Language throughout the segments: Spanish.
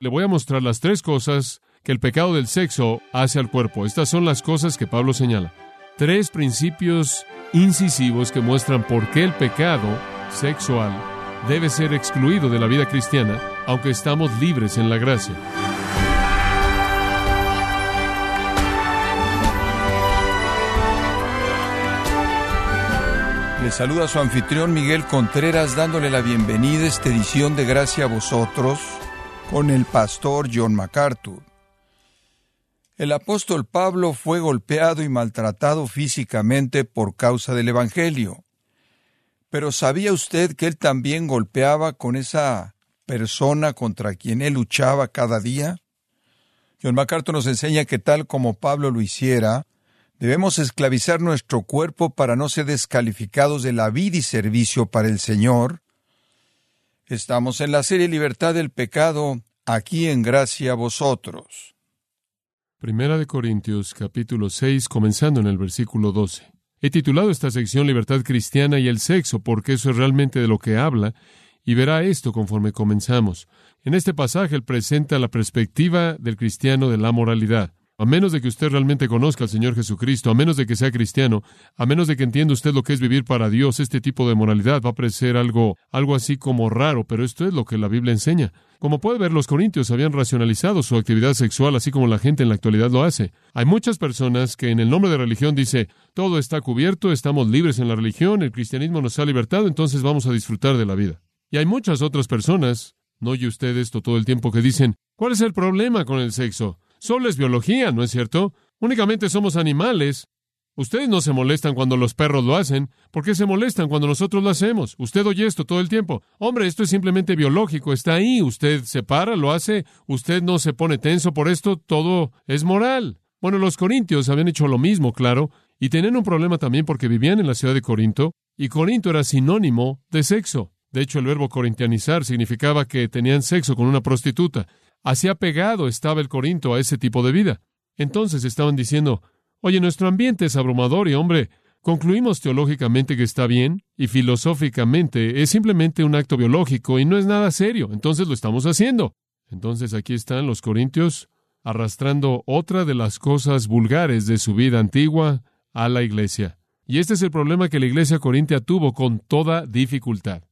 le voy a mostrar las tres cosas que el pecado del sexo hace al cuerpo. Estas son las cosas que Pablo señala. Tres principios incisivos que muestran por qué el pecado sexual debe ser excluido de la vida cristiana, aunque estamos libres en la gracia. Le saluda su anfitrión Miguel Contreras dándole la bienvenida a esta edición de Gracia a vosotros con el pastor John MacArthur. El apóstol Pablo fue golpeado y maltratado físicamente por causa del Evangelio. Pero ¿sabía usted que él también golpeaba con esa persona contra quien él luchaba cada día? John MacArthur nos enseña que tal como Pablo lo hiciera, Debemos esclavizar nuestro cuerpo para no ser descalificados de la vida y servicio para el Señor. Estamos en la serie Libertad del Pecado, aquí en gracia a vosotros. Primera de Corintios capítulo 6, comenzando en el versículo 12. He titulado esta sección Libertad Cristiana y el Sexo, porque eso es realmente de lo que habla, y verá esto conforme comenzamos. En este pasaje él presenta la perspectiva del cristiano de la moralidad. A menos de que usted realmente conozca al Señor Jesucristo, a menos de que sea cristiano, a menos de que entienda usted lo que es vivir para Dios, este tipo de moralidad va a parecer algo, algo así como raro, pero esto es lo que la Biblia enseña. Como puede ver, los corintios habían racionalizado su actividad sexual así como la gente en la actualidad lo hace. Hay muchas personas que en el nombre de religión dice, todo está cubierto, estamos libres en la religión, el cristianismo nos ha libertado, entonces vamos a disfrutar de la vida. Y hay muchas otras personas, no oye usted esto todo el tiempo, que dicen, ¿cuál es el problema con el sexo? Solo es biología, ¿no es cierto? Únicamente somos animales. Ustedes no se molestan cuando los perros lo hacen. ¿Por qué se molestan cuando nosotros lo hacemos? Usted oye esto todo el tiempo. Hombre, esto es simplemente biológico, está ahí. Usted se para, lo hace. Usted no se pone tenso por esto. Todo es moral. Bueno, los corintios habían hecho lo mismo, claro, y tenían un problema también porque vivían en la ciudad de Corinto, y Corinto era sinónimo de sexo. De hecho, el verbo corintianizar significaba que tenían sexo con una prostituta. Así apegado estaba el Corinto a ese tipo de vida. Entonces estaban diciendo, oye, nuestro ambiente es abrumador y hombre, concluimos teológicamente que está bien y filosóficamente es simplemente un acto biológico y no es nada serio, entonces lo estamos haciendo. Entonces aquí están los corintios arrastrando otra de las cosas vulgares de su vida antigua a la iglesia. Y este es el problema que la iglesia corintia tuvo con toda dificultad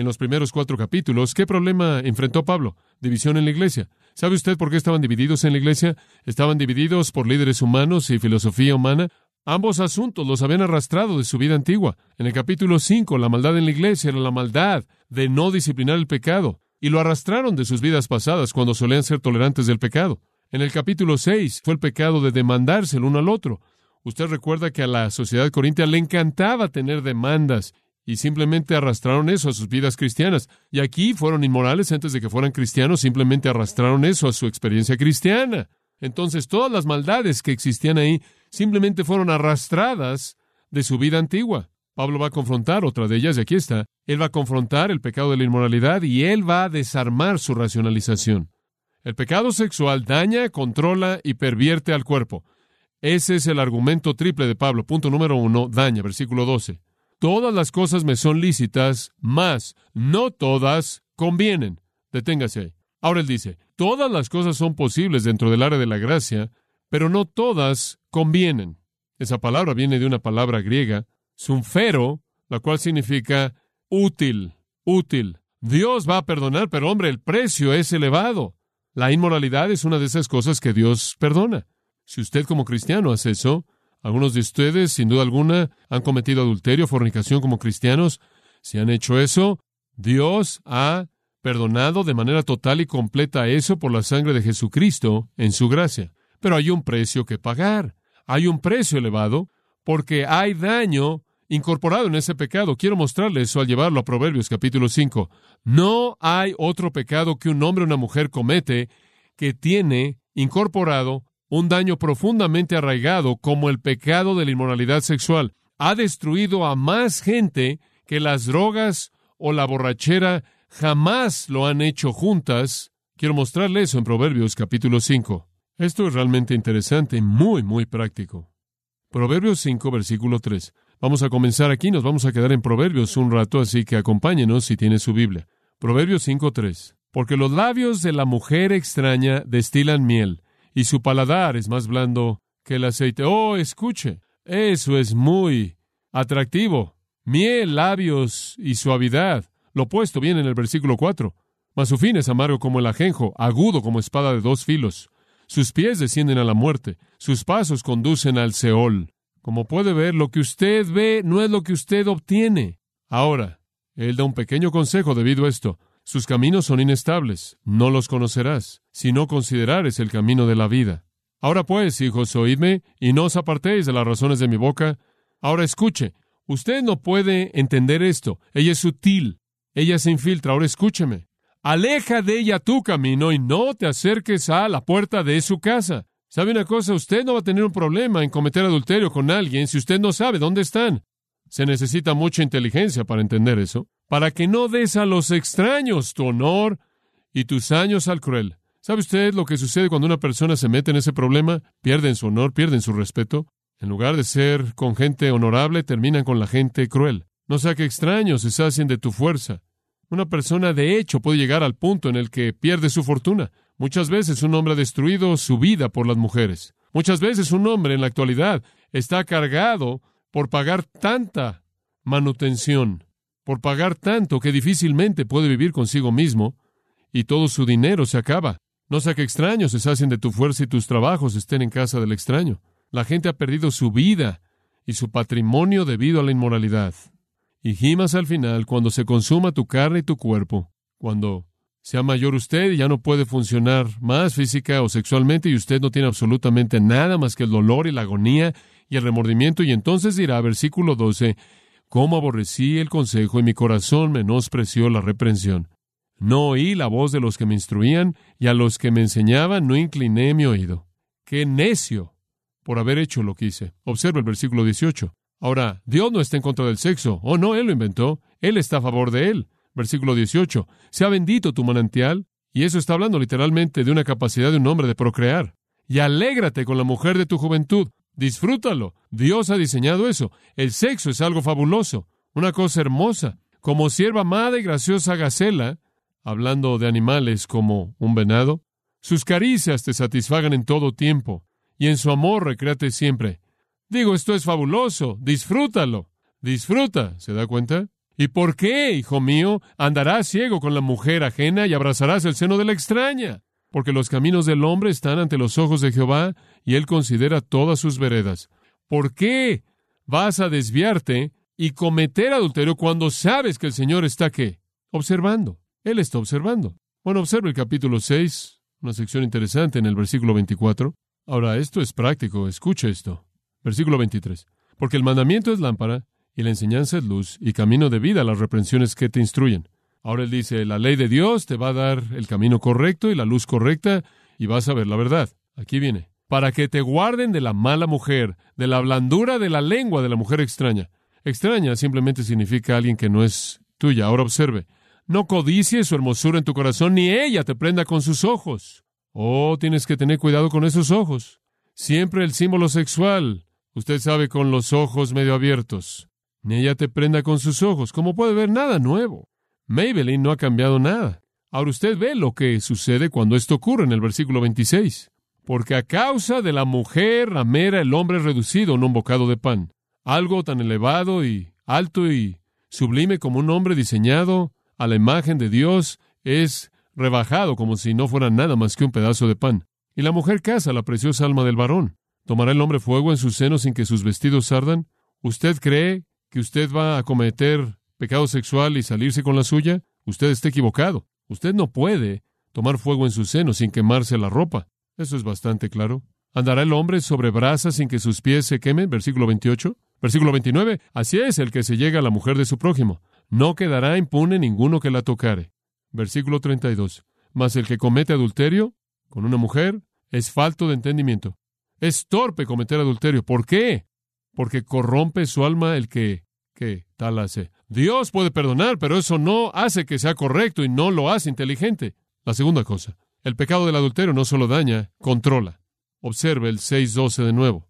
en los primeros cuatro capítulos, ¿qué problema enfrentó Pablo? División en la iglesia. ¿Sabe usted por qué estaban divididos en la iglesia? Estaban divididos por líderes humanos y filosofía humana. Ambos asuntos los habían arrastrado de su vida antigua. En el capítulo 5, la maldad en la iglesia era la maldad de no disciplinar el pecado, y lo arrastraron de sus vidas pasadas cuando solían ser tolerantes del pecado. En el capítulo 6 fue el pecado de demandarse el uno al otro. Usted recuerda que a la sociedad corintia le encantaba tener demandas y simplemente arrastraron eso a sus vidas cristianas. Y aquí fueron inmorales antes de que fueran cristianos, simplemente arrastraron eso a su experiencia cristiana. Entonces todas las maldades que existían ahí simplemente fueron arrastradas de su vida antigua. Pablo va a confrontar otra de ellas, y aquí está. Él va a confrontar el pecado de la inmoralidad y él va a desarmar su racionalización. El pecado sexual daña, controla y pervierte al cuerpo. Ese es el argumento triple de Pablo. Punto número uno, daña, versículo 12 todas las cosas me son lícitas, mas no todas convienen. Deténgase. Ahora él dice, todas las cosas son posibles dentro del área de la gracia, pero no todas convienen. Esa palabra viene de una palabra griega, sunfero, la cual significa útil, útil. Dios va a perdonar, pero hombre, el precio es elevado. La inmoralidad es una de esas cosas que Dios perdona. Si usted como cristiano hace eso, algunos de ustedes, sin duda alguna, han cometido adulterio, fornicación como cristianos. Si han hecho eso, Dios ha perdonado de manera total y completa eso por la sangre de Jesucristo en su gracia. Pero hay un precio que pagar. Hay un precio elevado porque hay daño incorporado en ese pecado. Quiero mostrarle eso al llevarlo a Proverbios capítulo 5. No hay otro pecado que un hombre o una mujer comete que tiene incorporado un daño profundamente arraigado como el pecado de la inmoralidad sexual. Ha destruido a más gente que las drogas o la borrachera jamás lo han hecho juntas. Quiero mostrarle eso en Proverbios capítulo 5. Esto es realmente interesante, muy, muy práctico. Proverbios 5, versículo 3. Vamos a comenzar aquí, nos vamos a quedar en Proverbios un rato, así que acompáñenos si tiene su Biblia. Proverbios 5, 3. porque los labios de la mujer extraña destilan miel, y su paladar es más blando que el aceite. Oh, escuche, eso es muy atractivo. Miel, labios y suavidad. Lo opuesto viene en el versículo 4. Mas su fin es amargo como el ajenjo, agudo como espada de dos filos. Sus pies descienden a la muerte, sus pasos conducen al Seol. Como puede ver, lo que usted ve no es lo que usted obtiene. Ahora, él da un pequeño consejo debido a esto. Sus caminos son inestables, no los conocerás, si no considerares el camino de la vida. Ahora pues, hijos, oídme, y no os apartéis de las razones de mi boca. Ahora escuche, usted no puede entender esto, ella es sutil, ella se infiltra, ahora escúcheme. Aleja de ella tu camino y no te acerques a la puerta de su casa. ¿Sabe una cosa? Usted no va a tener un problema en cometer adulterio con alguien si usted no sabe dónde están. Se necesita mucha inteligencia para entender eso, para que no des a los extraños tu honor y tus años al cruel. ¿Sabe usted lo que sucede cuando una persona se mete en ese problema? Pierden su honor, pierden su respeto. En lugar de ser con gente honorable, terminan con la gente cruel. No sea que extraños se sacien de tu fuerza. Una persona de hecho puede llegar al punto en el que pierde su fortuna. Muchas veces un hombre ha destruido su vida por las mujeres. Muchas veces un hombre en la actualidad está cargado por pagar tanta manutención, por pagar tanto que difícilmente puede vivir consigo mismo y todo su dinero se acaba. No sea que extraños se hacen de tu fuerza y tus trabajos estén en casa del extraño. La gente ha perdido su vida y su patrimonio debido a la inmoralidad. Y gimas al final cuando se consuma tu carne y tu cuerpo, cuando sea mayor usted y ya no puede funcionar más física o sexualmente y usted no tiene absolutamente nada más que el dolor y la agonía y el remordimiento y entonces dirá, versículo 12, cómo aborrecí el consejo y mi corazón menospreció la reprensión. No oí la voz de los que me instruían y a los que me enseñaban no incliné mi oído. ¡Qué necio! por haber hecho lo que hice. Observa el versículo 18. Ahora, Dios no está en contra del sexo. Oh, no, Él lo inventó. Él está a favor de él. Versículo 18. Sea bendito tu manantial. Y eso está hablando literalmente de una capacidad de un hombre de procrear. Y alégrate con la mujer de tu juventud. Disfrútalo. Dios ha diseñado eso. El sexo es algo fabuloso, una cosa hermosa. Como sierva amada y graciosa gacela, hablando de animales como un venado, sus caricias te satisfagan en todo tiempo, y en su amor recréate siempre. Digo, esto es fabuloso. Disfrútalo. Disfruta. ¿Se da cuenta? ¿Y por qué, hijo mío, andarás ciego con la mujer ajena y abrazarás el seno de la extraña? Porque los caminos del hombre están ante los ojos de Jehová y él considera todas sus veredas. ¿Por qué vas a desviarte y cometer adulterio cuando sabes que el Señor está qué? Observando. Él está observando. Bueno, observe el capítulo 6, una sección interesante en el versículo 24. Ahora, esto es práctico. Escuche esto. Versículo 23. Porque el mandamiento es lámpara y la enseñanza es luz y camino de vida a las reprensiones que te instruyen. Ahora él dice, la ley de Dios te va a dar el camino correcto y la luz correcta y vas a ver la verdad. Aquí viene. Para que te guarden de la mala mujer, de la blandura de la lengua de la mujer extraña. Extraña simplemente significa alguien que no es tuya. Ahora observe. No codicies su hermosura en tu corazón, ni ella te prenda con sus ojos. Oh, tienes que tener cuidado con esos ojos. Siempre el símbolo sexual. Usted sabe, con los ojos medio abiertos. Ni ella te prenda con sus ojos. Como puede ver nada nuevo. Maybelline no ha cambiado nada. Ahora usted ve lo que sucede cuando esto ocurre en el versículo 26. Porque a causa de la mujer ramera el hombre es reducido en un bocado de pan. Algo tan elevado y alto y sublime como un hombre diseñado a la imagen de Dios es rebajado como si no fuera nada más que un pedazo de pan. Y la mujer casa la preciosa alma del varón. ¿Tomará el hombre fuego en sus senos sin que sus vestidos ardan? ¿Usted cree que usted va a cometer pecado sexual y salirse con la suya, usted está equivocado. Usted no puede tomar fuego en su seno sin quemarse la ropa. Eso es bastante claro. ¿Andará el hombre sobre brasas sin que sus pies se quemen? Versículo 28. Versículo 29. Así es el que se llega a la mujer de su prójimo. No quedará impune ninguno que la tocare. Versículo 32. Mas el que comete adulterio con una mujer es falto de entendimiento. Es torpe cometer adulterio. ¿Por qué? porque corrompe su alma el que, que tal hace. Dios puede perdonar, pero eso no hace que sea correcto y no lo hace inteligente. La segunda cosa, el pecado del adulterio no solo daña, controla. Observe el 6.12 de nuevo.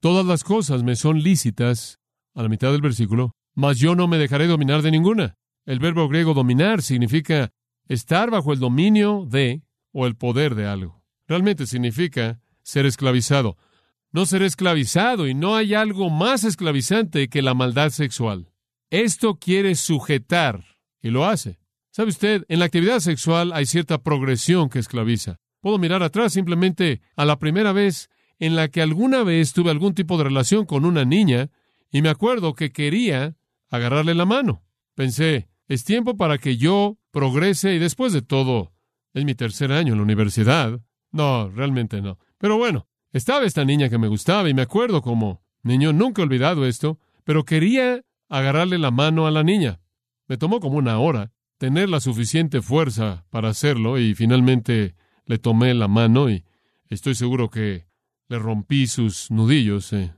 Todas las cosas me son lícitas, a la mitad del versículo, mas yo no me dejaré dominar de ninguna. El verbo griego dominar significa estar bajo el dominio de o el poder de algo. Realmente significa ser esclavizado. No ser esclavizado y no hay algo más esclavizante que la maldad sexual. Esto quiere sujetar y lo hace. ¿Sabe usted? En la actividad sexual hay cierta progresión que esclaviza. Puedo mirar atrás simplemente a la primera vez en la que alguna vez tuve algún tipo de relación con una niña y me acuerdo que quería agarrarle la mano. Pensé, es tiempo para que yo progrese y después de todo, es mi tercer año en la universidad. No, realmente no. Pero bueno, estaba esta niña que me gustaba y me acuerdo como niño, nunca he olvidado esto, pero quería agarrarle la mano a la niña. Me tomó como una hora tener la suficiente fuerza para hacerlo y finalmente le tomé la mano y estoy seguro que le rompí sus nudillos. Eh.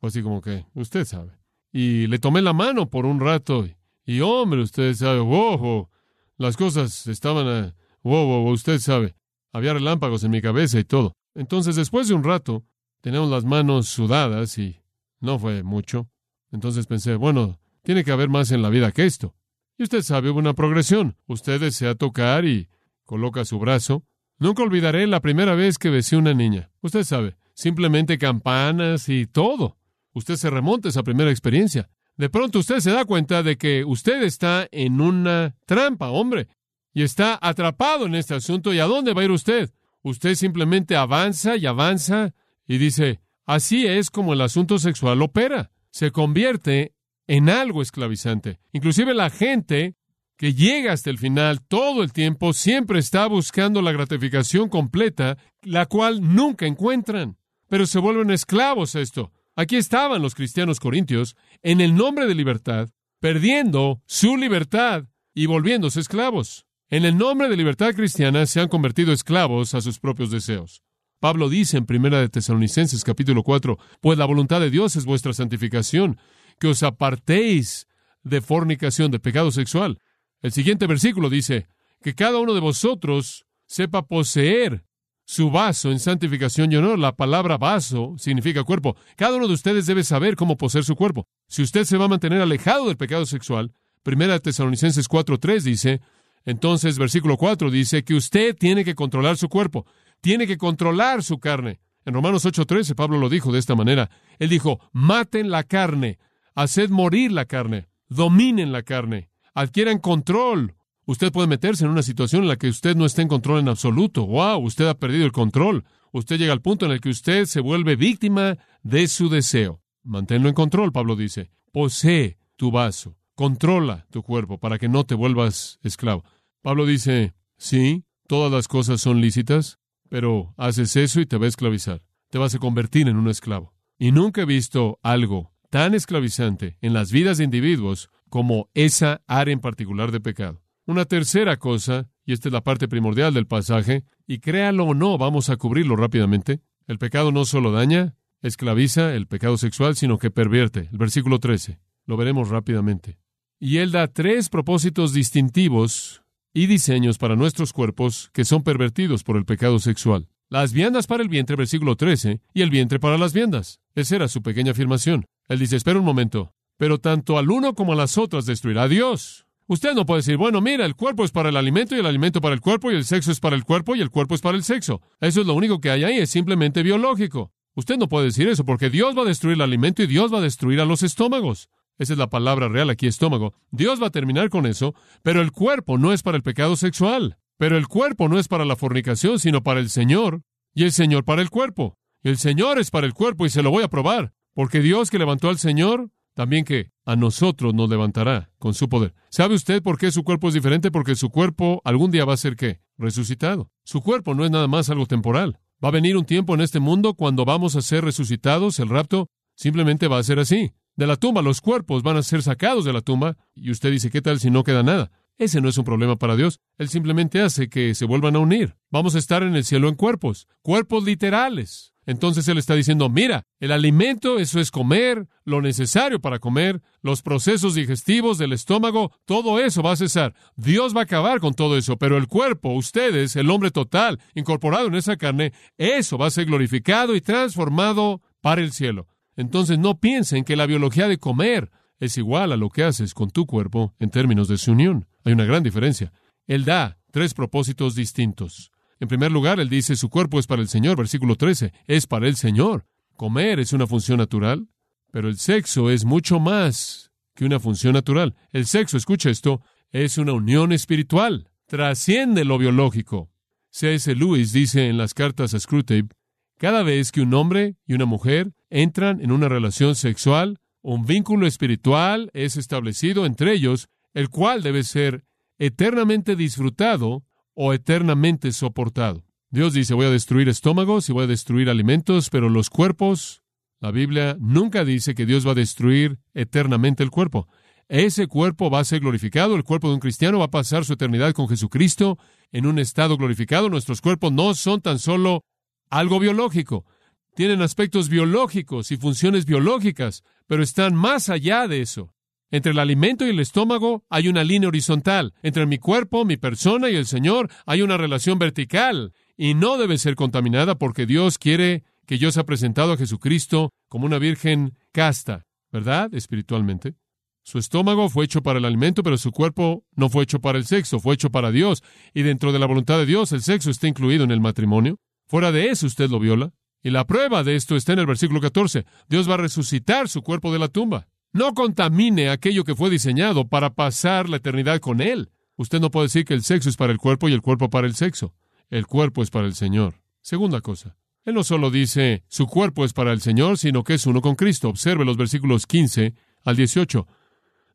Fue así como que, usted sabe. Y le tomé la mano por un rato y, hombre, usted sabe, wow, las cosas estaban, a, wow, wow, usted sabe. Había relámpagos en mi cabeza y todo. Entonces, después de un rato, teníamos las manos sudadas y no fue mucho. Entonces pensé, bueno, tiene que haber más en la vida que esto. Y usted sabe, hubo una progresión. Usted desea tocar y coloca su brazo. Nunca olvidaré la primera vez que besé una niña. Usted sabe, simplemente campanas y todo. Usted se remonta a esa primera experiencia. De pronto usted se da cuenta de que usted está en una trampa, hombre y está atrapado en este asunto. ¿Y a dónde va a ir usted? Usted simplemente avanza y avanza y dice, así es como el asunto sexual opera. Se convierte en algo esclavizante. Inclusive la gente que llega hasta el final todo el tiempo siempre está buscando la gratificación completa, la cual nunca encuentran. Pero se vuelven esclavos a esto. Aquí estaban los cristianos corintios en el nombre de libertad, perdiendo su libertad y volviéndose esclavos. En el nombre de libertad cristiana se han convertido esclavos a sus propios deseos. Pablo dice en Primera de Tesalonicenses capítulo 4, pues la voluntad de Dios es vuestra santificación, que os apartéis de fornicación, de pecado sexual. El siguiente versículo dice, que cada uno de vosotros sepa poseer su vaso en santificación y honor. La palabra vaso significa cuerpo. Cada uno de ustedes debe saber cómo poseer su cuerpo. Si usted se va a mantener alejado del pecado sexual, Primera de Tesalonicenses 4.3 dice, entonces, versículo 4 dice que usted tiene que controlar su cuerpo, tiene que controlar su carne. En Romanos 8:13 Pablo lo dijo de esta manera. Él dijo, maten la carne, haced morir la carne, dominen la carne, adquieran control. Usted puede meterse en una situación en la que usted no está en control en absoluto. ¡Wow! Usted ha perdido el control. Usted llega al punto en el que usted se vuelve víctima de su deseo. Manténlo en control, Pablo dice. Posee tu vaso. Controla tu cuerpo para que no te vuelvas esclavo. Pablo dice, sí, todas las cosas son lícitas, pero haces eso y te va a esclavizar. Te vas a convertir en un esclavo. Y nunca he visto algo tan esclavizante en las vidas de individuos como esa área en particular de pecado. Una tercera cosa, y esta es la parte primordial del pasaje, y créalo o no, vamos a cubrirlo rápidamente. El pecado no solo daña, esclaviza el pecado sexual, sino que pervierte. El versículo 13. Lo veremos rápidamente. Y él da tres propósitos distintivos y diseños para nuestros cuerpos que son pervertidos por el pecado sexual. Las viandas para el vientre, versículo 13, y el vientre para las viandas. Esa era su pequeña afirmación. Él dice, espera un momento, pero tanto al uno como a las otras destruirá Dios. Usted no puede decir, bueno, mira, el cuerpo es para el alimento y el alimento para el cuerpo y el sexo es para el cuerpo y el cuerpo es para el sexo. Eso es lo único que hay ahí, es simplemente biológico. Usted no puede decir eso porque Dios va a destruir el alimento y Dios va a destruir a los estómagos. Esa es la palabra real aquí, estómago. Dios va a terminar con eso, pero el cuerpo no es para el pecado sexual. Pero el cuerpo no es para la fornicación, sino para el Señor, y el Señor para el cuerpo. El Señor es para el cuerpo, y se lo voy a probar, porque Dios que levantó al Señor, también que a nosotros nos levantará con su poder. ¿Sabe usted por qué su cuerpo es diferente? Porque su cuerpo algún día va a ser qué? Resucitado. Su cuerpo no es nada más algo temporal. Va a venir un tiempo en este mundo cuando vamos a ser resucitados, el rapto simplemente va a ser así de la tumba, los cuerpos van a ser sacados de la tumba, y usted dice, ¿qué tal si no queda nada? Ese no es un problema para Dios. Él simplemente hace que se vuelvan a unir. Vamos a estar en el cielo en cuerpos, cuerpos literales. Entonces Él está diciendo, mira, el alimento, eso es comer, lo necesario para comer, los procesos digestivos del estómago, todo eso va a cesar. Dios va a acabar con todo eso, pero el cuerpo, ustedes, el hombre total, incorporado en esa carne, eso va a ser glorificado y transformado para el cielo. Entonces no piensen que la biología de comer es igual a lo que haces con tu cuerpo en términos de su unión. Hay una gran diferencia. Él da tres propósitos distintos. En primer lugar, él dice, su cuerpo es para el Señor, versículo 13, es para el Señor. Comer es una función natural, pero el sexo es mucho más que una función natural. El sexo, escucha esto, es una unión espiritual, trasciende lo biológico. C.S. Lewis dice en las cartas a Screwtape, cada vez que un hombre y una mujer entran en una relación sexual, un vínculo espiritual es establecido entre ellos, el cual debe ser eternamente disfrutado o eternamente soportado. Dios dice, voy a destruir estómagos y voy a destruir alimentos, pero los cuerpos, la Biblia nunca dice que Dios va a destruir eternamente el cuerpo. Ese cuerpo va a ser glorificado, el cuerpo de un cristiano va a pasar su eternidad con Jesucristo en un estado glorificado. Nuestros cuerpos no son tan solo algo biológico, tienen aspectos biológicos y funciones biológicas, pero están más allá de eso. Entre el alimento y el estómago hay una línea horizontal. Entre mi cuerpo, mi persona y el Señor hay una relación vertical y no debe ser contaminada porque Dios quiere que yo sea presentado a Jesucristo como una virgen casta, ¿verdad? Espiritualmente. Su estómago fue hecho para el alimento, pero su cuerpo no fue hecho para el sexo, fue hecho para Dios. Y dentro de la voluntad de Dios, el sexo está incluido en el matrimonio. Fuera de eso, usted lo viola. Y la prueba de esto está en el versículo 14. Dios va a resucitar su cuerpo de la tumba. No contamine aquello que fue diseñado para pasar la eternidad con Él. Usted no puede decir que el sexo es para el cuerpo y el cuerpo para el sexo. El cuerpo es para el Señor. Segunda cosa. Él no solo dice su cuerpo es para el Señor, sino que es uno con Cristo. Observe los versículos 15 al 18.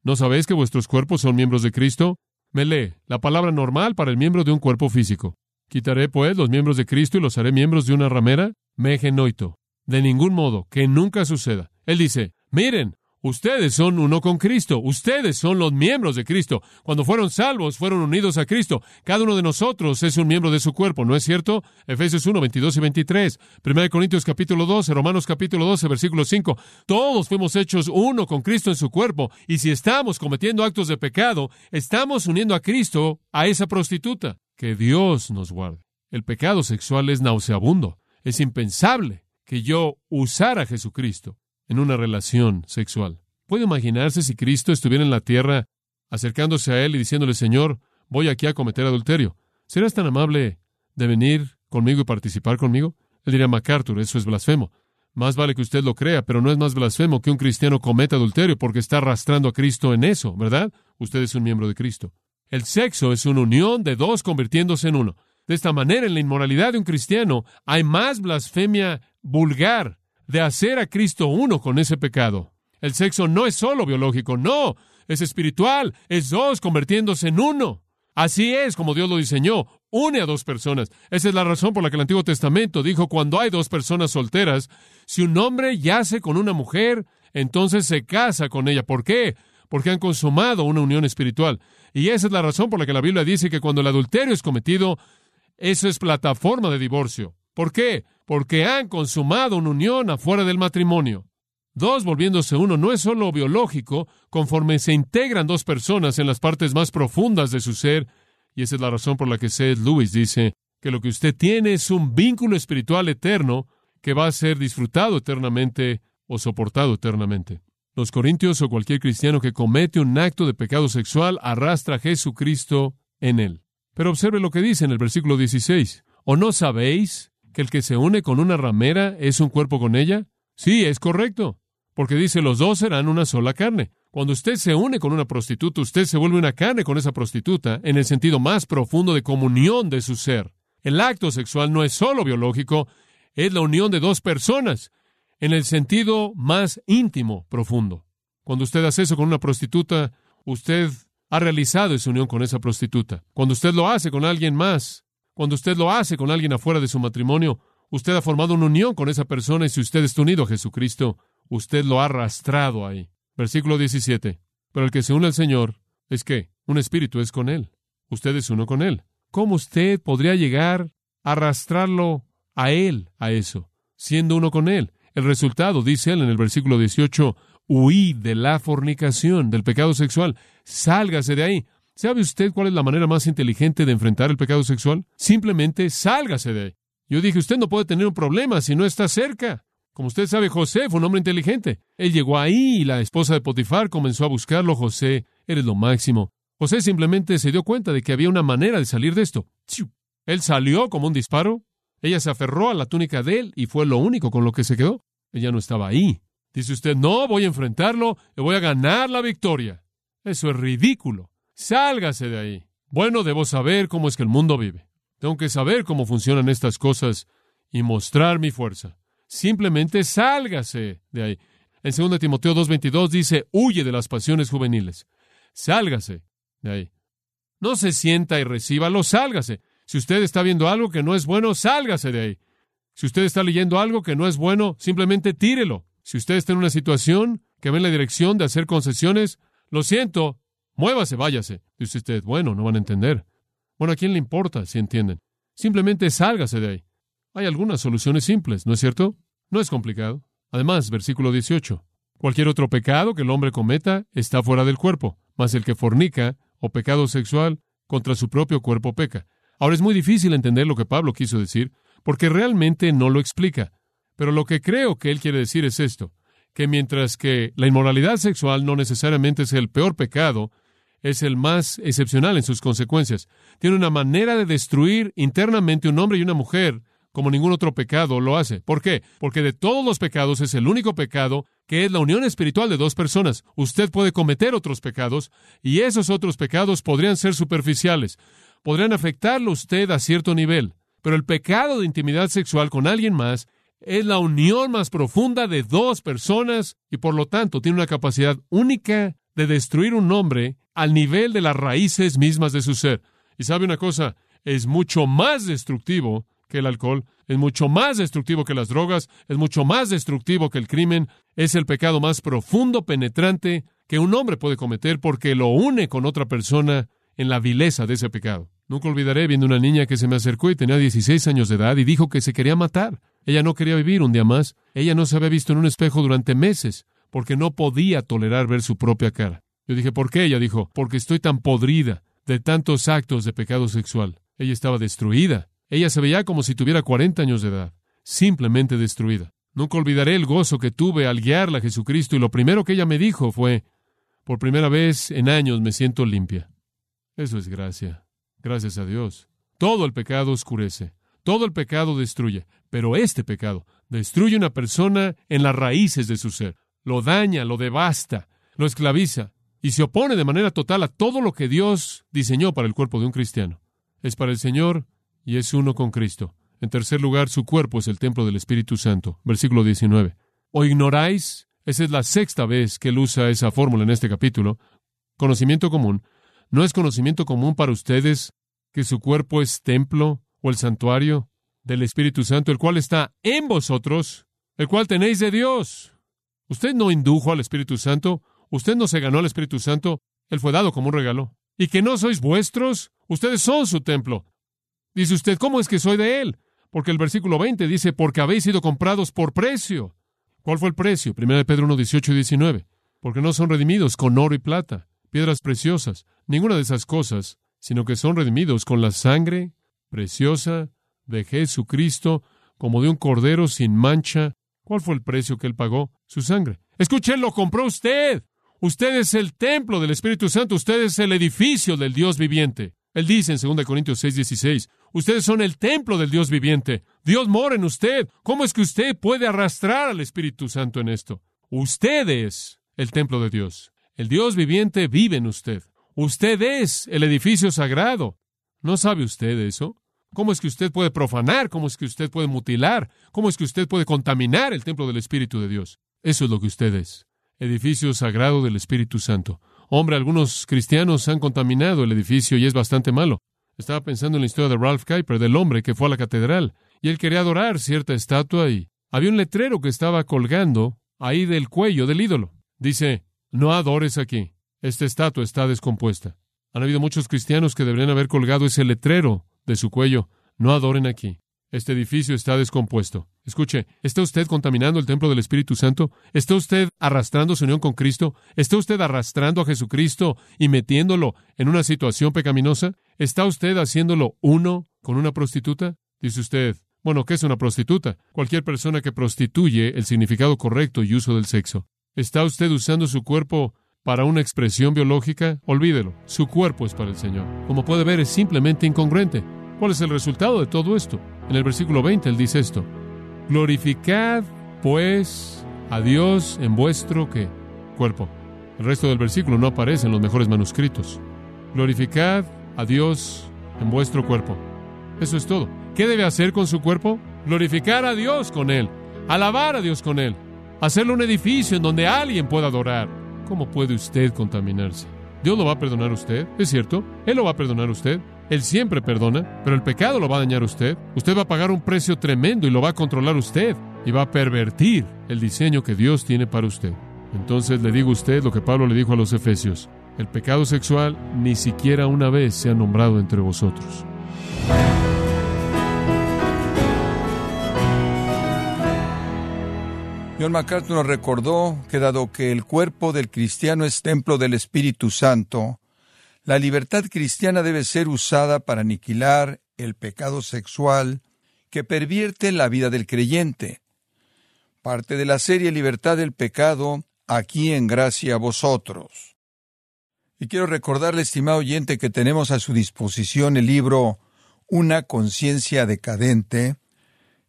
¿No sabéis que vuestros cuerpos son miembros de Cristo? Me lee la palabra normal para el miembro de un cuerpo físico. Quitaré, pues, los miembros de Cristo y los haré miembros de una ramera. Me genoito. De ningún modo, que nunca suceda. Él dice, miren, Ustedes son uno con Cristo. Ustedes son los miembros de Cristo. Cuando fueron salvos, fueron unidos a Cristo. Cada uno de nosotros es un miembro de su cuerpo, ¿no es cierto? Efesios 1, 22 y 23. 1 Corintios capítulo 12, Romanos capítulo 12, versículo 5. Todos fuimos hechos uno con Cristo en su cuerpo. Y si estamos cometiendo actos de pecado, estamos uniendo a Cristo a esa prostituta. Que Dios nos guarde. El pecado sexual es nauseabundo. Es impensable que yo usara a Jesucristo en una relación sexual. ¿Puede imaginarse si Cristo estuviera en la tierra acercándose a él y diciéndole, Señor, voy aquí a cometer adulterio? ¿Serás tan amable de venir conmigo y participar conmigo? Él diría, MacArthur, eso es blasfemo. Más vale que usted lo crea, pero no es más blasfemo que un cristiano cometa adulterio porque está arrastrando a Cristo en eso, ¿verdad? Usted es un miembro de Cristo. El sexo es una unión de dos convirtiéndose en uno. De esta manera, en la inmoralidad de un cristiano hay más blasfemia vulgar de hacer a Cristo uno con ese pecado. El sexo no es solo biológico, no, es espiritual, es dos convirtiéndose en uno. Así es como Dios lo diseñó, une a dos personas. Esa es la razón por la que el Antiguo Testamento dijo, cuando hay dos personas solteras, si un hombre yace con una mujer, entonces se casa con ella. ¿Por qué? Porque han consumado una unión espiritual. Y esa es la razón por la que la Biblia dice que cuando el adulterio es cometido, eso es plataforma de divorcio. ¿Por qué? porque han consumado una unión afuera del matrimonio. Dos volviéndose uno no es solo biológico, conforme se integran dos personas en las partes más profundas de su ser, y esa es la razón por la que Seth Lewis dice que lo que usted tiene es un vínculo espiritual eterno que va a ser disfrutado eternamente o soportado eternamente. Los corintios o cualquier cristiano que comete un acto de pecado sexual arrastra a Jesucristo en él. Pero observe lo que dice en el versículo 16. ¿O no sabéis que el que se une con una ramera es un cuerpo con ella? Sí, es correcto, porque dice los dos serán una sola carne. Cuando usted se une con una prostituta, usted se vuelve una carne con esa prostituta en el sentido más profundo de comunión de su ser. El acto sexual no es solo biológico, es la unión de dos personas en el sentido más íntimo, profundo. Cuando usted hace eso con una prostituta, usted ha realizado esa unión con esa prostituta. Cuando usted lo hace con alguien más, cuando usted lo hace con alguien afuera de su matrimonio, usted ha formado una unión con esa persona y si usted está unido a Jesucristo, usted lo ha arrastrado ahí. Versículo 17. Pero el que se une al Señor es que un espíritu es con Él. Usted es uno con Él. ¿Cómo usted podría llegar a arrastrarlo a Él, a eso, siendo uno con Él? El resultado, dice Él en el versículo 18, huid de la fornicación, del pecado sexual, sálgase de ahí. ¿Sabe usted cuál es la manera más inteligente de enfrentar el pecado sexual? Simplemente sálgase de ahí. Yo dije, usted no puede tener un problema si no está cerca. Como usted sabe, José fue un hombre inteligente. Él llegó ahí y la esposa de Potifar comenzó a buscarlo. José, eres lo máximo. José simplemente se dio cuenta de que había una manera de salir de esto. Él salió como un disparo. Ella se aferró a la túnica de él y fue lo único con lo que se quedó. Ella no estaba ahí. Dice usted, no, voy a enfrentarlo y voy a ganar la victoria. Eso es ridículo. Sálgase de ahí. Bueno, debo saber cómo es que el mundo vive. Tengo que saber cómo funcionan estas cosas y mostrar mi fuerza. Simplemente sálgase de ahí. En 2 Timoteo 2.22 dice, huye de las pasiones juveniles. Sálgase de ahí. No se sienta y recíbalo, sálgase. Si usted está viendo algo que no es bueno, sálgase de ahí. Si usted está leyendo algo que no es bueno, simplemente tírelo. Si usted está en una situación que va en la dirección de hacer concesiones, lo siento, muévase, váyase. Dice usted, bueno, no van a entender. Bueno, ¿a quién le importa si entienden? Simplemente sálgase de ahí. Hay algunas soluciones simples, ¿no es cierto? No es complicado. Además, versículo 18. Cualquier otro pecado que el hombre cometa está fuera del cuerpo, mas el que fornica o pecado sexual contra su propio cuerpo peca. Ahora es muy difícil entender lo que Pablo quiso decir, porque realmente no lo explica. Pero lo que creo que él quiere decir es esto, que mientras que la inmoralidad sexual no necesariamente es el peor pecado, es el más excepcional en sus consecuencias. Tiene una manera de destruir internamente un hombre y una mujer como ningún otro pecado lo hace. ¿Por qué? Porque de todos los pecados es el único pecado que es la unión espiritual de dos personas. Usted puede cometer otros pecados y esos otros pecados podrían ser superficiales, podrían afectarlo usted a cierto nivel, pero el pecado de intimidad sexual con alguien más es la unión más profunda de dos personas y por lo tanto tiene una capacidad única de destruir un hombre al nivel de las raíces mismas de su ser. Y sabe una cosa, es mucho más destructivo que el alcohol, es mucho más destructivo que las drogas, es mucho más destructivo que el crimen, es el pecado más profundo, penetrante que un hombre puede cometer porque lo une con otra persona en la vileza de ese pecado. Nunca olvidaré viendo una niña que se me acercó y tenía 16 años de edad y dijo que se quería matar. Ella no quería vivir un día más. Ella no se había visto en un espejo durante meses porque no podía tolerar ver su propia cara. Yo dije, ¿por qué? Ella dijo, porque estoy tan podrida de tantos actos de pecado sexual. Ella estaba destruida. Ella se veía como si tuviera 40 años de edad, simplemente destruida. Nunca olvidaré el gozo que tuve al guiarla a Jesucristo y lo primero que ella me dijo fue, por primera vez en años me siento limpia. Eso es gracia. Gracias a Dios. Todo el pecado oscurece, todo el pecado destruye, pero este pecado destruye una persona en las raíces de su ser, lo daña, lo devasta, lo esclaviza y se opone de manera total a todo lo que Dios diseñó para el cuerpo de un cristiano. Es para el Señor y es uno con Cristo. En tercer lugar, su cuerpo es el templo del Espíritu Santo. Versículo 19. ¿O ignoráis? Esa es la sexta vez que él usa esa fórmula en este capítulo. Conocimiento común ¿No es conocimiento común para ustedes que su cuerpo es templo el santuario del Espíritu Santo, el cual está en vosotros, el cual tenéis de Dios? Usted no indujo al Espíritu Santo, usted no se ganó al Espíritu Santo, él fue dado como un regalo. ¿Y que no sois vuestros? Ustedes son su templo. Dice usted, ¿cómo es que soy de él? Porque el versículo 20 dice, porque habéis sido comprados por precio. ¿Cuál fue el precio? Primera de Pedro 1, 18 y 19. Porque no son redimidos con oro y plata, piedras preciosas, ninguna de esas cosas, sino que son redimidos con la sangre preciosa de Jesucristo, como de un cordero sin mancha. ¿Cuál fue el precio que él pagó? Su sangre. Escuchen, lo compró usted. Usted es el templo del Espíritu Santo, usted es el edificio del Dios viviente. Él dice en 2 Corintios 6, 16, ustedes son el templo del Dios viviente. Dios mora en usted. ¿Cómo es que usted puede arrastrar al Espíritu Santo en esto? Usted es el templo de Dios. El Dios viviente vive en usted. Usted es el edificio sagrado. ¿No sabe usted eso? ¿Cómo es que usted puede profanar? ¿Cómo es que usted puede mutilar? ¿Cómo es que usted puede contaminar el templo del Espíritu de Dios? Eso es lo que usted es. Edificio sagrado del Espíritu Santo. Hombre, algunos cristianos han contaminado el edificio y es bastante malo. Estaba pensando en la historia de Ralph Kuiper, del hombre que fue a la catedral, y él quería adorar cierta estatua y había un letrero que estaba colgando ahí del cuello del ídolo. Dice, no adores aquí. Esta estatua está descompuesta. Han habido muchos cristianos que deberían haber colgado ese letrero de su cuello. No adoren aquí. Este edificio está descompuesto. Escuche, ¿está usted contaminando el templo del Espíritu Santo? ¿Está usted arrastrando su unión con Cristo? ¿Está usted arrastrando a Jesucristo y metiéndolo en una situación pecaminosa? ¿Está usted haciéndolo uno con una prostituta? Dice usted, bueno, ¿qué es una prostituta? Cualquier persona que prostituye el significado correcto y uso del sexo. ¿Está usted usando su cuerpo para una expresión biológica, olvídelo. Su cuerpo es para el Señor. Como puede ver, es simplemente incongruente. ¿Cuál es el resultado de todo esto? En el versículo 20 él dice esto. Glorificad, pues, a Dios en vuestro ¿qué? cuerpo. El resto del versículo no aparece en los mejores manuscritos. Glorificad a Dios en vuestro cuerpo. Eso es todo. ¿Qué debe hacer con su cuerpo? Glorificar a Dios con él, alabar a Dios con él, hacerle un edificio en donde alguien pueda adorar. ¿Cómo puede usted contaminarse? Dios lo va a perdonar a usted, es cierto, Él lo va a perdonar a usted. Él siempre perdona, pero el pecado lo va a dañar a usted. Usted va a pagar un precio tremendo y lo va a controlar usted y va a pervertir el diseño que Dios tiene para usted. Entonces le digo a usted lo que Pablo le dijo a los Efesios. El pecado sexual ni siquiera una vez se ha nombrado entre vosotros. John MacArthur nos recordó que dado que el cuerpo del cristiano es templo del Espíritu Santo, la libertad cristiana debe ser usada para aniquilar el pecado sexual que pervierte la vida del creyente. Parte de la serie Libertad del Pecado, aquí en gracia a vosotros. Y quiero recordarle, estimado oyente, que tenemos a su disposición el libro Una conciencia decadente,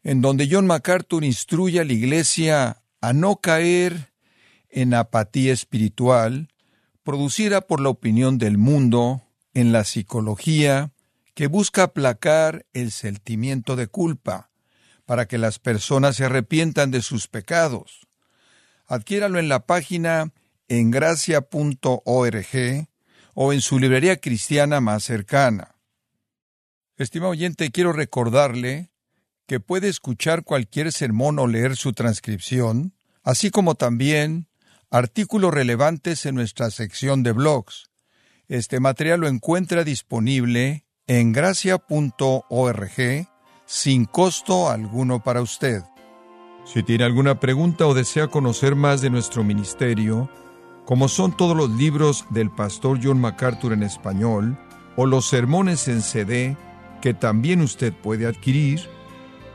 en donde John MacArthur instruye a la Iglesia a no caer en apatía espiritual producida por la opinión del mundo, en la psicología, que busca aplacar el sentimiento de culpa, para que las personas se arrepientan de sus pecados. Adquiéralo en la página engracia.org o en su librería cristiana más cercana. Estimado oyente, quiero recordarle que puede escuchar cualquier sermón o leer su transcripción, así como también artículos relevantes en nuestra sección de blogs. Este material lo encuentra disponible en gracia.org sin costo alguno para usted. Si tiene alguna pregunta o desea conocer más de nuestro ministerio, como son todos los libros del pastor John MacArthur en español o los sermones en CD que también usted puede adquirir,